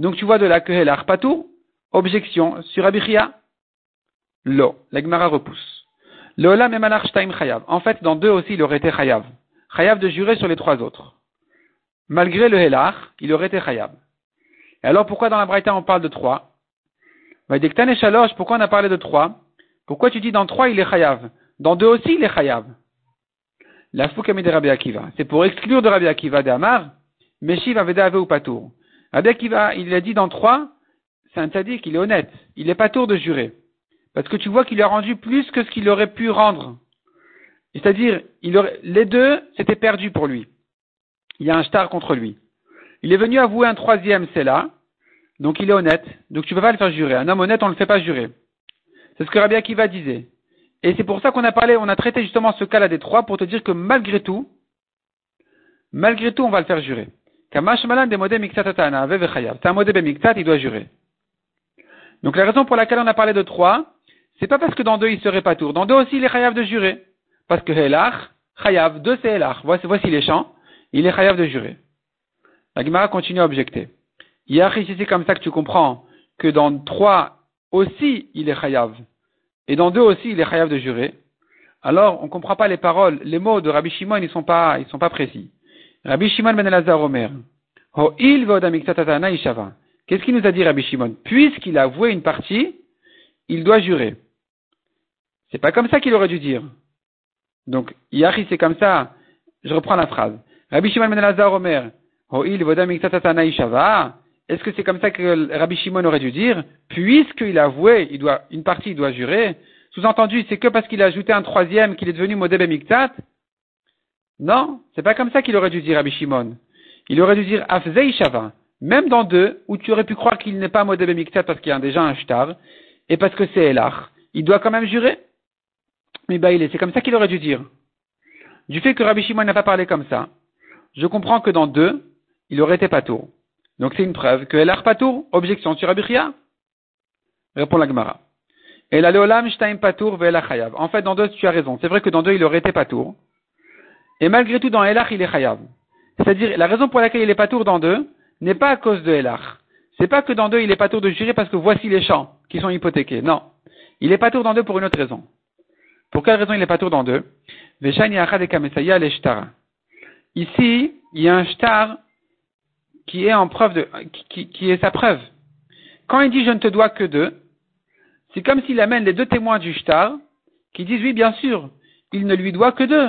Donc tu vois de là que Hélar, pas tour. Objection sur Abichia. Lo, la Gemara repousse. Lola memalach shtaim chayav. En fait, dans deux aussi, il aurait été chayav. Chayav de jurer sur les trois autres. Malgré le Hélar, il aurait été chayav. Et alors pourquoi dans la Braïta on parle de trois? Et Shalosh, pourquoi on a parlé de trois? Pourquoi tu dis dans trois il est chayav? Dans deux aussi il est chayav La foukami de Rabbi Akiva. C'est pour exclure de Rabbi Akiva de Amar, Meshiv Aveda Ave ou Patour. Rabbi Akiva, il a dit dans trois, c'est un tzaddik, il est honnête. Il n'est pas tour de jurer. Parce que tu vois qu'il a rendu plus que ce qu'il aurait pu rendre. C'est-à-dire, les deux, c'était perdu pour lui. Il y a un star contre lui. Il est venu avouer un troisième, c'est là. Donc il est honnête. Donc tu ne peux pas le faire jurer. Un homme honnête, on ne le fait pas jurer. C'est ce que Rabbi Akiva disait. Et c'est pour ça qu'on a parlé, on a traité justement ce cas-là des trois pour te dire que malgré tout, malgré tout, on va le faire jurer. Il doit jurer. Donc la raison pour laquelle on a parlé de trois, c'est pas parce que dans deux il serait pas tour. Dans deux aussi il est chayav de jurer. Parce que Helach, chayav, deux c'est Helach. Voici, les champs. Il est chayav de jurer. La Gemara continue à objecter. Yahri, si c'est comme ça que tu comprends que dans trois aussi il est chayav, et dans deux aussi il est chayav de jurer, alors on ne comprend pas les paroles, les mots de Rabbi Shimon, ils sont pas, ils sont pas précis. Rabbi Shimon ben Elazar Omer, Qu'est-ce qu'il nous a dit Rabbi Shimon? Puisqu'il a avoué une partie, il doit jurer. C'est pas comme ça qu'il aurait dû dire. Donc, Yahri, c'est comme ça. Je reprends la phrase. Rabbi Shimon ben Elazar Omer, est-ce que c'est comme ça que Rabbi Shimon aurait dû dire? Puisqu'il a avoué, il doit, une partie il doit jurer. Sous-entendu, c'est que parce qu'il a ajouté un troisième qu'il est devenu Modeb Miktat Non, c'est pas comme ça qu'il aurait dû dire Rabbi Shimon. Il aurait dû dire Afzei Shava. Même dans deux, où tu aurais pu croire qu'il n'est pas Modeb Miktat parce qu'il y a déjà un shtar, et parce que c'est Elach, il doit quand même jurer? Mais bah, il est, c'est comme ça qu'il aurait dû dire. Du fait que Rabbi Shimon n'a pas parlé comme ça, je comprends que dans deux, il aurait été pas tout. Donc c'est une preuve que El Patour, objection sur Abichia. Répond la Gemara. Patour. En fait, dans deux, tu as raison. C'est vrai que dans deux, il aurait été Patour. Et malgré tout, dans Elach, il est Chayav. C'est-à-dire, la raison pour laquelle il est Patour dans deux n'est pas à cause de Elach. C'est pas que dans deux, il est Patour de jurer parce que voici les champs qui sont hypothéqués. Non. Il est Patour dans deux pour une autre raison. Pour quelle raison il est Patour dans deux Ici, il y a un shtar qui est en preuve de, qui est sa preuve. Quand il dit je ne te dois que deux, c'est comme s'il amène les deux témoins du shtar qui disent oui, bien sûr, il ne lui doit que deux.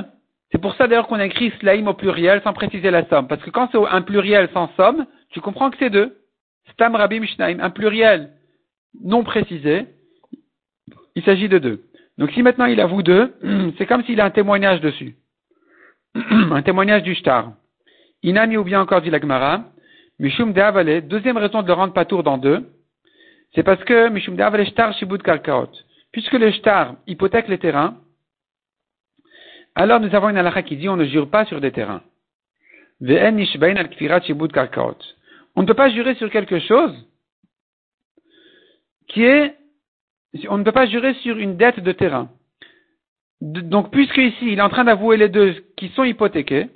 C'est pour ça d'ailleurs qu'on a écrit slaim au pluriel sans préciser la somme. Parce que quand c'est un pluriel sans somme, tu comprends que c'est deux. Stam Rabim Shnaim, un pluriel non précisé, il s'agit de deux. Donc si maintenant il avoue deux, c'est comme s'il a un témoignage dessus. un témoignage du shtar. Inani ou bien encore dit l'agmara, Mishum de deuxième raison de le rendre patour dans deux, c'est parce que Mishum de shtar shibud karkaot. Puisque le shtar hypothèque les terrains, alors nous avons une halakha qui dit on ne jure pas sur des terrains. On ne peut pas jurer sur quelque chose qui est, on ne peut pas jurer sur une dette de terrain. donc, puisque ici, il est en train d'avouer les deux qui sont hypothéqués,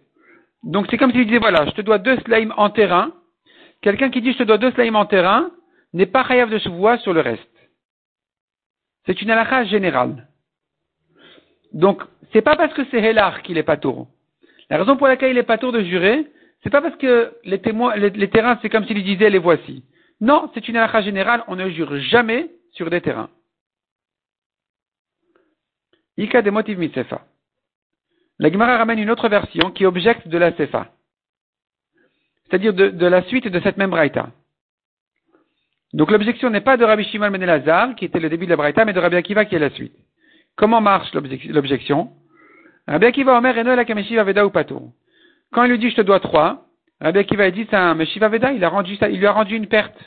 donc c'est comme s'il disait, voilà, je te dois deux slimes en terrain, Quelqu'un qui dit je te dois deux slimes en terrain n'est pas chayav de voir sur le reste. C'est une halakha générale. Donc, c'est pas parce que c'est Hélar qu'il est pas tour. La raison pour laquelle il est pas tour de jurer, c'est pas parce que les, témoins, les, terrains, c'est comme s'il disait les voici. Non, c'est une halakha générale, on ne jure jamais sur des terrains. Ika des motifs mitsefa. La Gemara ramène une autre version qui objecte de la sefa c'est-à-dire de, la suite de cette même braïta. Donc l'objection n'est pas de Rabbi Shimon ben Elazar, qui était le début de la braïta, mais de Rabbi Akiva qui est la suite. Comment marche l'objection? Rabbi Akiva Omer Eno la Kameshiva Veda ou Pato. Quand il lui dit je te dois trois, Rabbi Akiva dit c'est un Meshiva Veda, il, lui a rendu une perte.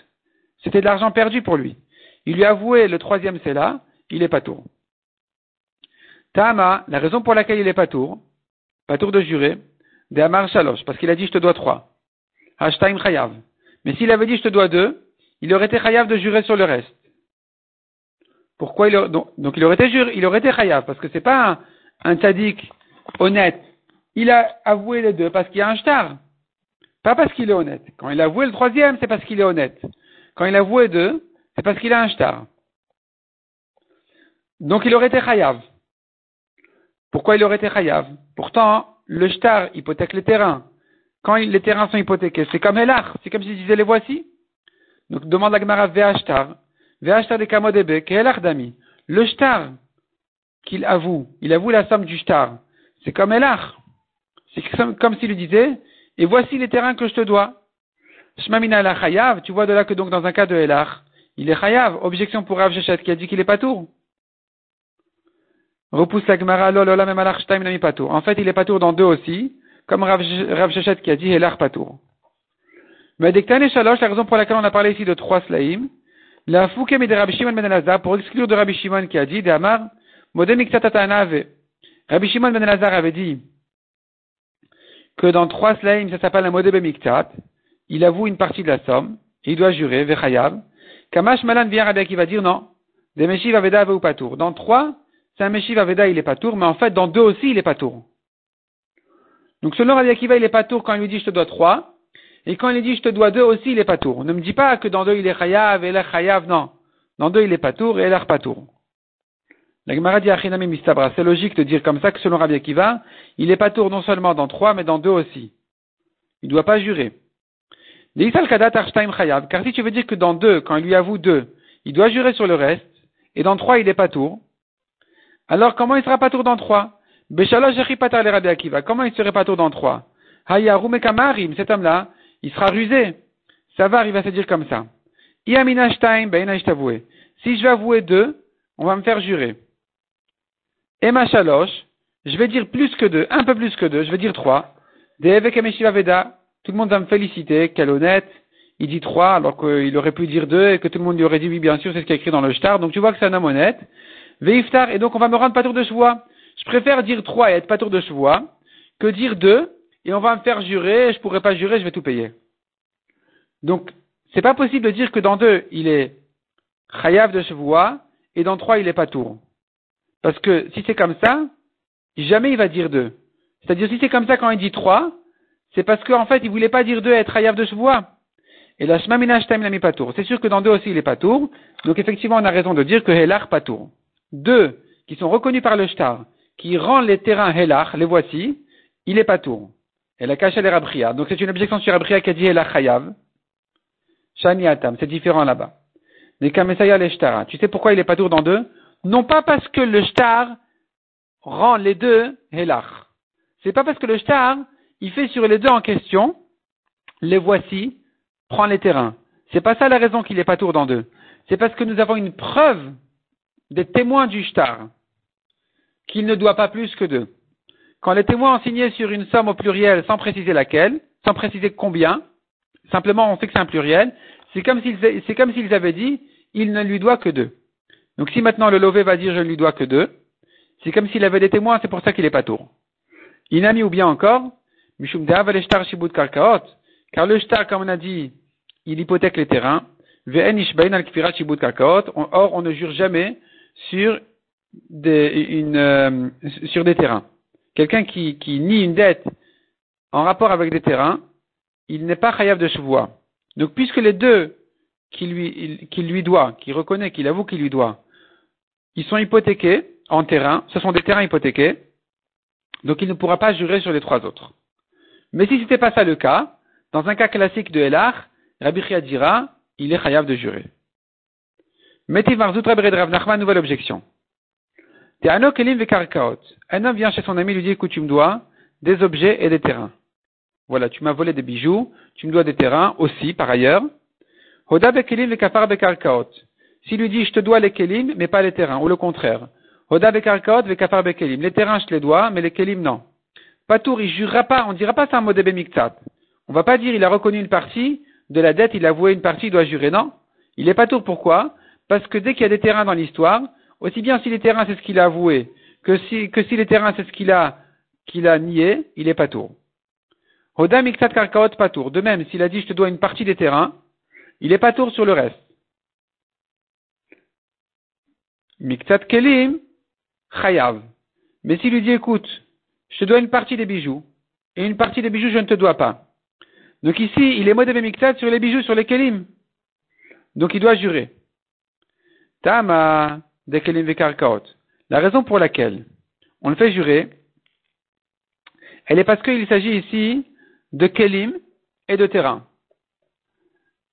C'était de l'argent perdu pour lui. Il lui a avoué le troisième c'est là, il est Patour. Tama, la raison pour laquelle il est Patour, Patour de jurer, de Amar Shalosh, parce qu'il a dit je te dois trois. Hashtaim Chayav. Mais s'il avait dit je te dois deux, il aurait été Chayav de jurer sur le reste. Pourquoi il aurait, donc, il aurait été juré, il aurait été chayav, parce que c'est pas un, un tzaddik honnête. Il a avoué les deux parce qu'il a un shtar. Pas parce qu'il est honnête. Quand il a avoué le troisième, c'est parce qu'il est honnête. Quand il a avoué deux, c'est parce qu'il a un shtar. Donc il aurait été chayav. Pourquoi il aurait été chayav? Pourtant, le shtar hypothèque les terrains. Quand les terrains sont hypothéqués, c'est comme Elach, c'est comme s'il disait les voici. Donc demande la Gemara Ve'ashtar, Le shtar qu'il avoue, il avoue la somme du shtar. C'est comme Elach. C'est comme, s'il lui disait, et voici les terrains que je te dois. Shmamina la chayav, tu vois de là que donc dans un cas de Elach, il est chayav. Objection pour Rav Shechet qui a dit qu'il est pas tour. Repousse la Gemara, même patour. En fait, il est patour dans deux aussi, comme Rav, qui a dit Elach patour. Mais et Shalosh, la raison pour laquelle on a parlé ici de trois slaim, la fouke de Rabbi Shimon ben Elazar, pour exclure de Rabbi Shimon qui a dit, de Amar, modem Rabbi Shimon ben Elazar avait dit que dans trois slaim, ça s'appelle un modem miktat, il avoue une partie de la somme, il doit jurer, vechayav. Kamash Malan vient Rabbi qui va dire non, des Meshiv Aveda ou Patour. Dans trois, c'est un Meshiv Aveda, il est Patour, mais en fait, dans deux aussi, il est Patour. Donc selon Rabbi Akiva, il est Patour quand il lui dit je te dois trois, et quand il dit je te dois deux aussi, il est pas tour. Ne me dis pas que dans deux il est chayav et l'air chayav, non. Dans deux il est pas tour et l'air pas tour. La Gemara dit mistabra. C'est logique de dire comme ça que selon Rabbi Akiva, il est pas tour non seulement dans trois, mais dans deux aussi. Il ne doit pas jurer. Car si tu veux dire que dans deux, quand il lui avoue deux, il doit jurer sur le reste, et dans trois, il est pas tour, alors comment il sera pas tour dans trois? Comment il serait pas tour dans trois? cet homme-là, il sera rusé. Ça va, il va se dire comme ça. Si je vais avouer deux, on va me faire jurer. Emma Shalosh, je vais dire plus que deux, un peu plus que deux, je vais dire trois. Veda, tout le monde va me féliciter, quel honnête. Il dit trois, alors qu'il aurait pu dire deux, et que tout le monde lui aurait dit oui, bien sûr, c'est ce qui est écrit dans le shtar. Donc tu vois que c'est un homme honnête. Veiftar, et donc on va me rendre pas tour de chevois. Je préfère dire trois et être pas tour de chevois, que dire deux, et on va me faire jurer, je pourrais pas jurer, je vais tout payer. Donc, c'est pas possible de dire que dans deux, il est chayav de chevois, et dans trois, il est pas tour. Parce que si c'est comme ça, jamais il va dire deux. C'est-à-dire, si c'est comme ça quand il dit trois, c'est parce qu'en fait, il voulait pas dire deux et être chayav de chevois. Et la shmamina shtem n'a mis pas tour. C'est sûr que dans deux aussi, il est pas tour. Donc, effectivement, on a raison de dire que helar pas tour. Deux, qui sont reconnus par le shtar, qui rend les terrains helar, les voici, il est pas tour. Elle a caché les rabria. Donc c'est une objection sur rabria qui a dit elle a chayav. Shani atam. C'est différent là-bas. Les kamesaya. Tu sais pourquoi il est pas tour dans deux? Non pas parce que le shtar rend les deux helach. C'est pas parce que le shtar, il fait sur les deux en question, les voici, prend les terrains. C'est pas ça la raison qu'il est pas tour dans deux. C'est parce que nous avons une preuve des témoins du shtar qu'il ne doit pas plus que deux. Quand les témoins ont signé sur une somme au pluriel sans préciser laquelle, sans préciser combien, simplement on fait que c'est un pluriel, c'est comme s'ils, avaient dit, il ne lui doit que deux. Donc si maintenant le lové va dire je ne lui dois que deux, c'est comme s'il avait des témoins, c'est pour ça qu'il n'est pas tour. Inami ou bien encore, car le shtar, comme on a dit, il hypothèque les terrains, or on ne jure jamais sur des, euh, sur des terrains. Quelqu'un qui, nie une dette en rapport avec des terrains, il n'est pas chayav de chevois. Donc, puisque les deux qui lui, doit, qui reconnaît, qu'il avoue qu'il lui doit, ils sont hypothéqués en terrain, ce sont des terrains hypothéqués, donc il ne pourra pas jurer sur les trois autres. Mais si ce n'était pas ça le cas, dans un cas classique de Elar, Rabbi Chia dira, il est chayav de jurer. Metiv Marzout Rabbi Nachman, nouvelle objection. Un homme vient chez son ami et lui dit, écoute, tu me dois des objets et des terrains. Voilà, tu m'as volé des bijoux, tu me dois des terrains aussi, par ailleurs. S'il lui dit, je te dois les kelim, mais pas les terrains, ou le contraire. Les terrains, je te les dois, mais les kelim, non. Patour, il jurera pas, on dira pas ça un mot miktat. On va pas dire, il a reconnu une partie de la dette, il a avoué une partie, il doit jurer, non. Il est pas tour, pourquoi? Parce que dès qu'il y a des terrains dans l'histoire, aussi bien si les terrains c'est ce qu'il a avoué, que si, les terrains c'est ce qu'il a, nié, il est pas tour. Hodam karkaot pas tour. De même, s'il a dit je te dois une partie des terrains, il est pas tour sur le reste. Miktat kelim, chayav. Mais s'il lui dit, écoute, je te dois une partie des bijoux, et une partie des bijoux je ne te dois pas. Donc ici, il est modèle miktat sur les bijoux, sur les kelim. Donc il doit jurer. Tama de kelim vekarkaot. La raison pour laquelle on le fait jurer, elle est parce qu'il s'agit ici de kelim et de terrain.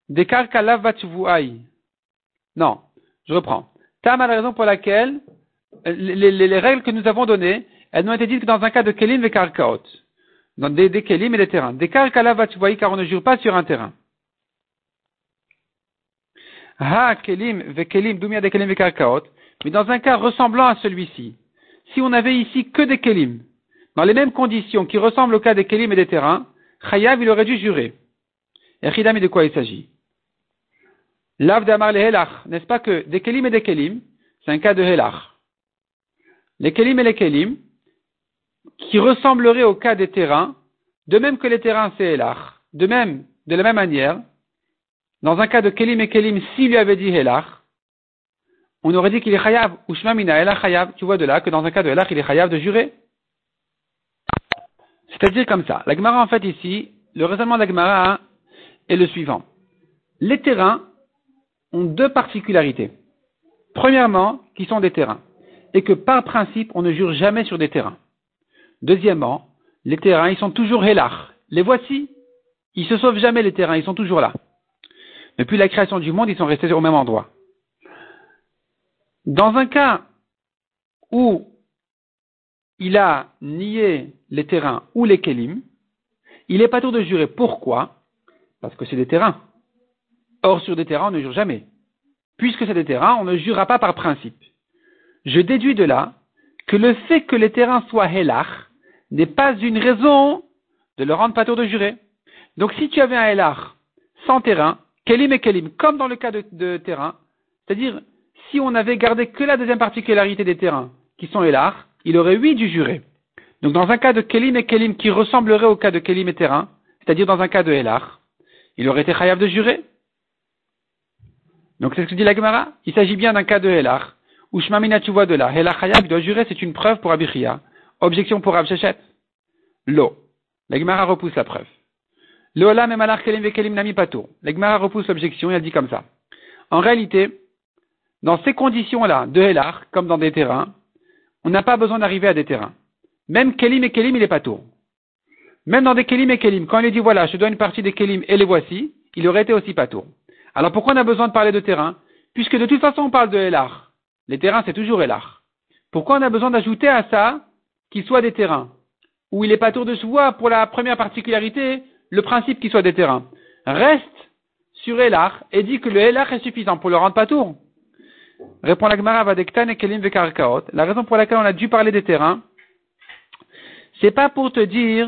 Des karkalavatvuai. Non, je reprends. Tama, la raison pour laquelle les, règles que nous avons données, elles n'ont été dites que dans un cas de kelim et karkaot. Dans des, des kelim et des terrains. Des car on ne jure pas sur un terrain. Ha kelim ve kelim, dumia de kelim ve karkaot. Mais dans un cas ressemblant à celui-ci, si on avait ici que des kelim, dans les mêmes conditions qui ressemblent au cas des kelim et des terrains, Chayav, il aurait dû jurer. Et Chidami, de quoi il s'agit? Lav d'Amar le Helach, n'est-ce pas que des kelim et des kelim, c'est un cas de Helach? Les kelim et les kelim, qui ressembleraient au cas des terrains, de même que les terrains c'est Helach, de même, de la même manière, dans un cas de kelim et kelim, s'il lui avait dit Helach, on aurait dit qu'il est chayav, ou shmamina ela chayav. Tu vois de là que dans un cas de Helach, il est chayav de jurer. C'est-à-dire comme ça. La Gemara, en fait, ici, le raisonnement de la Gemara est le suivant. Les terrains ont deux particularités. Premièrement, qui sont des terrains. Et que par principe, on ne jure jamais sur des terrains. Deuxièmement, les terrains, ils sont toujours hélars. Les voici. Ils se sauvent jamais, les terrains. Ils sont toujours là. Depuis la création du monde, ils sont restés au même endroit. Dans un cas où il a nié les terrains ou les kelim, il n'est pas tour de jurer. Pourquoi Parce que c'est des terrains. Or, sur des terrains, on ne jure jamais. Puisque c'est des terrains, on ne jurera pas par principe. Je déduis de là que le fait que les terrains soient helach n'est pas une raison de le rendre pas tour de jurer. Donc, si tu avais un helach sans terrain, kelim et kelim, comme dans le cas de, terrain, c'est-à-dire, si on avait gardé que la deuxième particularité des terrains, qui sont helach, il aurait oui du juré. Donc dans un cas de Kelim et Kelim qui ressemblerait au cas de Kelim et Terrain, c'est-à-dire dans un cas de Elach, il aurait été chayav de jurer. Donc c'est ce que dit la Gemara? Il s'agit bien d'un cas de Elach, où Shmamina tu vois de là. Elach chayav doit jurer, c'est une preuve pour Abichia. Objection pour Abshechet. Lo. La Gemara repousse la preuve. Lo olam et kelim ve kelim nami pato. La Gemara repousse l'objection et elle dit comme ça. En réalité, dans ces conditions-là, de Elach, comme dans des terrains, on n'a pas besoin d'arriver à des terrains. Même Kelim et Kelim, il est pas tour. Même dans des Kelim et Kelim, quand il dit voilà, je donne une partie des Kelim et les voici, il aurait été aussi pas tour. Alors pourquoi on a besoin de parler de terrain Puisque de toute façon on parle de Elar. Les terrains c'est toujours Elar. Pourquoi on a besoin d'ajouter à ça qu'il soit des terrains Où il est pas tour de soi pour la première particularité, le principe qu'il soit des terrains. Reste sur Elar et dit que le Elar est suffisant pour le rendre pas tour. Répond la Gemara Vadektan et Kelim Vekarkaot. La raison pour laquelle on a dû parler des terrains, c'est pas pour te dire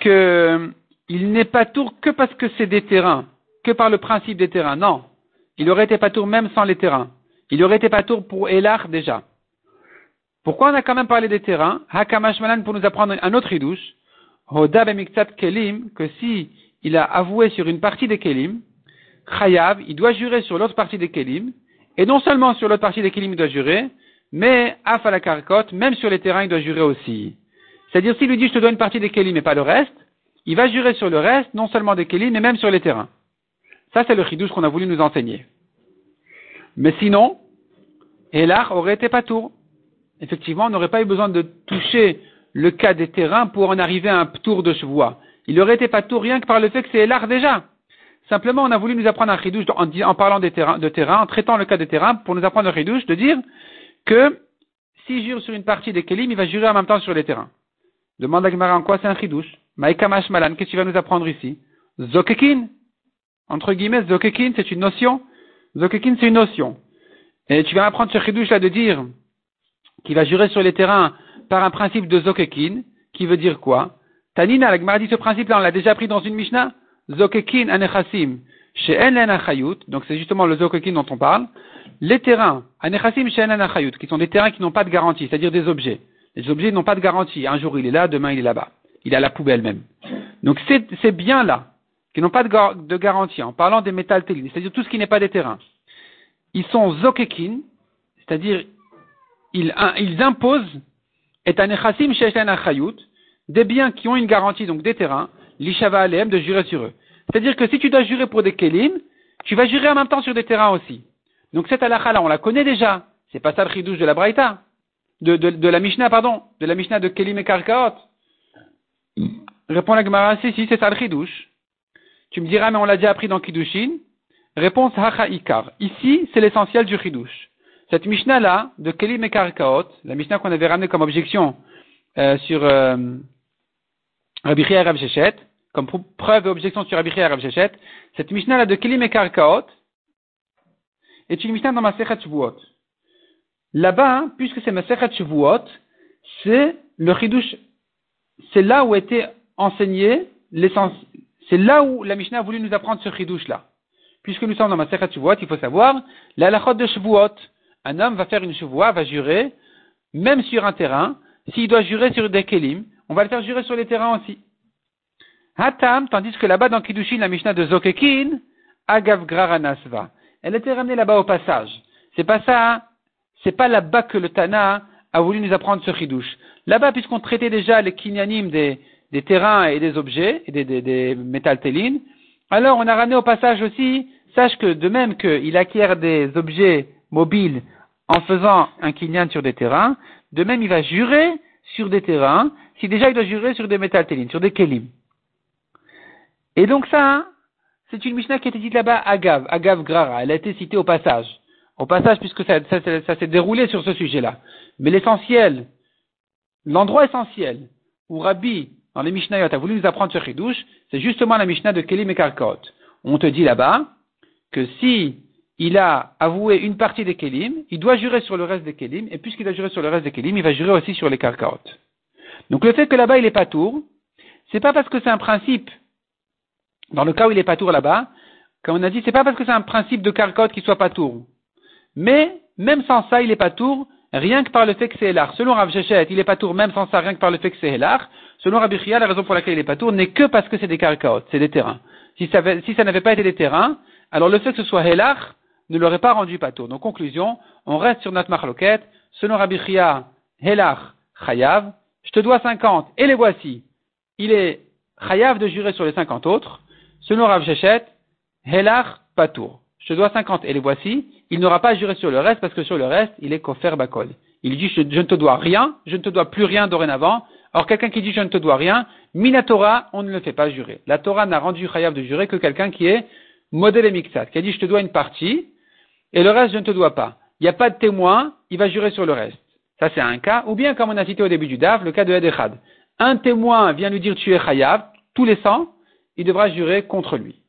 que il n'est pas tour que parce que c'est des terrains, que par le principe des terrains. Non. Il aurait été pas tour même sans les terrains. Il aurait été pas tour pour Elar déjà. Pourquoi on a quand même parlé des terrains? Hakamash Malan pour nous apprendre un autre idouche. Hodab Kelim, que si il a avoué sur une partie des Kelim, Chayav, il doit jurer sur l'autre partie des Kelim, et non seulement sur l'autre partie des Kelim il doit jurer, mais à la karkot, même sur les terrains il doit jurer aussi. C'est-à-dire, s'il lui dit je te donne une partie des Kélim mais pas le reste, il va jurer sur le reste, non seulement des Kélim, mais même sur les terrains. Ça, c'est le chidouche qu'on a voulu nous enseigner. Mais sinon, Elar aurait été pas tour. Effectivement, on n'aurait pas eu besoin de toucher le cas des terrains pour en arriver à un tour de chevois. Il aurait été pas tour rien que par le fait que c'est Elar déjà. Simplement, on a voulu nous apprendre un chidouche en, parlant des terrains, de terrain, en traitant le cas des terrains, pour nous apprendre un chidouche de dire que s'il jure sur une partie des Kélim, il va jurer en même temps sur les terrains. Demande à Gemara en quoi c'est un chidouche. Maïkamash malan, qu'est-ce que tu vas nous apprendre ici? Zokekin. Entre guillemets, zokekin, c'est une notion. Zokekin, c'est une notion. Et tu vas apprendre ce chidouche là de dire qu'il va jurer sur les terrains par un principe de zokekin, qui veut dire quoi? Tanina, la Gemara dit ce principe-là, on l'a déjà pris dans une Mishnah? Zokekin anechasim, chez achayut, donc c'est justement le zokekin dont on parle. Les terrains, anechasim chez achayut, qui sont des terrains qui n'ont pas de garantie, c'est-à-dire des objets. Les objets n'ont pas de garantie. Un jour il est là, demain il est là-bas. Il est à la poubelle même. Donc c'est bien là, qui n'ont pas de, garantie, en parlant des métals c'est-à-dire tout ce qui n'est pas des terrains. Ils sont zokekin, c'est-à-dire, ils, ils imposent, et anechassim achayut, des biens qui ont une garantie, donc des terrains, l'ishava alem, de jurer sur eux. C'est-à-dire que si tu dois jurer pour des kelim, tu vas jurer en même temps sur des terrains aussi. Donc cette halakha là, on la connaît déjà. C'est pas ça le chidouche de la Braïta. De, la Mishnah, pardon. De la Mishnah de Kelim et Karkaot. Répond la Gemara, si, si, c'est ça le chidouche. Tu me diras, mais on l'a déjà appris dans Kiddushin. Réponse Hacha Ikar. Ici, c'est l'essentiel du chidouche. Cette Mishnah là, de Kelim et Karkaot, la Mishnah qu'on avait ramenée comme objection euh, sur euh, Rabbi et Shechet, comme preuve et objection sur Rabbi et Rav Shechet, cette Mishnah là de Kelim et Karkaot est une Mishnah dans ma Shavuot. Là-bas, hein, puisque c'est Masechet Shavuot, c'est le chidouche, c'est là où était enseigné l'essence, c'est là où la Mishnah a voulu nous apprendre ce chidouche-là. Puisque nous sommes dans Masechet Shavuot, il faut savoir, la lachot de Shavuot, un homme va faire une Shavuot, va jurer, même sur un terrain, s'il doit jurer sur des kelim, on va le faire jurer sur les terrains aussi. Hatam, tandis que là-bas dans Kiddushin, la Mishnah de Zokekin, Agav Graranasva. Elle était ramenée là-bas au passage. C'est pas ça hein c'est pas là-bas que le Tana a voulu nous apprendre ce chidouche. Là-bas, puisqu'on traitait déjà les kinyanim des, des terrains et des objets, et des, des, des alors on a ramené au passage aussi, sache que de même qu'il acquiert des objets mobiles en faisant un kinyan sur des terrains, de même il va jurer sur des terrains, si déjà il doit jurer sur des métaltélines, sur des kelim. Et donc ça, c'est une Mishnah qui a été dite là-bas, Agav, Agav Grara, elle a été citée au passage au passage, puisque ça, s'est déroulé sur ce sujet-là. Mais l'essentiel, l'endroit essentiel où Rabbi, dans les Mishnayot, a voulu nous apprendre ce chidouche, c'est justement la Mishnah de Kelim et Karkot. On te dit là-bas que si il a avoué une partie des Kelim, il doit jurer sur le reste des Kelim, et puisqu'il a juré sur le reste des Kelim, il va jurer aussi sur les Karkot. Donc le fait que là-bas il est pas tour, c'est pas parce que c'est un principe, dans le cas où il est pas tour là-bas, comme on a dit, c'est pas parce que c'est un principe de Karkot qu'il soit pas tour. Mais, même sans ça, il est pas tour, rien que par le fait que c'est Elar. Selon Rav Shechet, il est pas tour même sans ça, rien que par le fait que c'est Elar. Selon Rabbi Chia, la raison pour laquelle il est pas tour n'est que parce que c'est des karkaot, c'est des terrains. Si ça, n'avait pas été des terrains, alors le fait que ce soit Elar ne l'aurait pas rendu pas tour. Donc, conclusion, on reste sur notre marloquette. Selon Rabbi Chia, Elar, Chayav, je te dois 50 et les voici. Il est Chayav de jurer sur les 50 autres. Selon Rav Shechet, Helar, tour je te dois 50 et les voici, il n'aura pas à jurer sur le reste parce que sur le reste, il est kofer bakol. Il dit je, ne te dois rien, je ne te dois plus rien dorénavant. Or quelqu'un qui dit je ne te dois rien, minatora, on ne le fait pas jurer. La Torah n'a rendu chayav de jurer que quelqu'un qui est modèle et qui a dit je te dois une partie et le reste je ne te dois pas. Il n'y a pas de témoin, il va jurer sur le reste. Ça c'est un cas. Ou bien comme on a cité au début du DAF, le cas de Edechad. Un témoin vient lui dire tu es chayav, tous les 100, il devra jurer contre lui.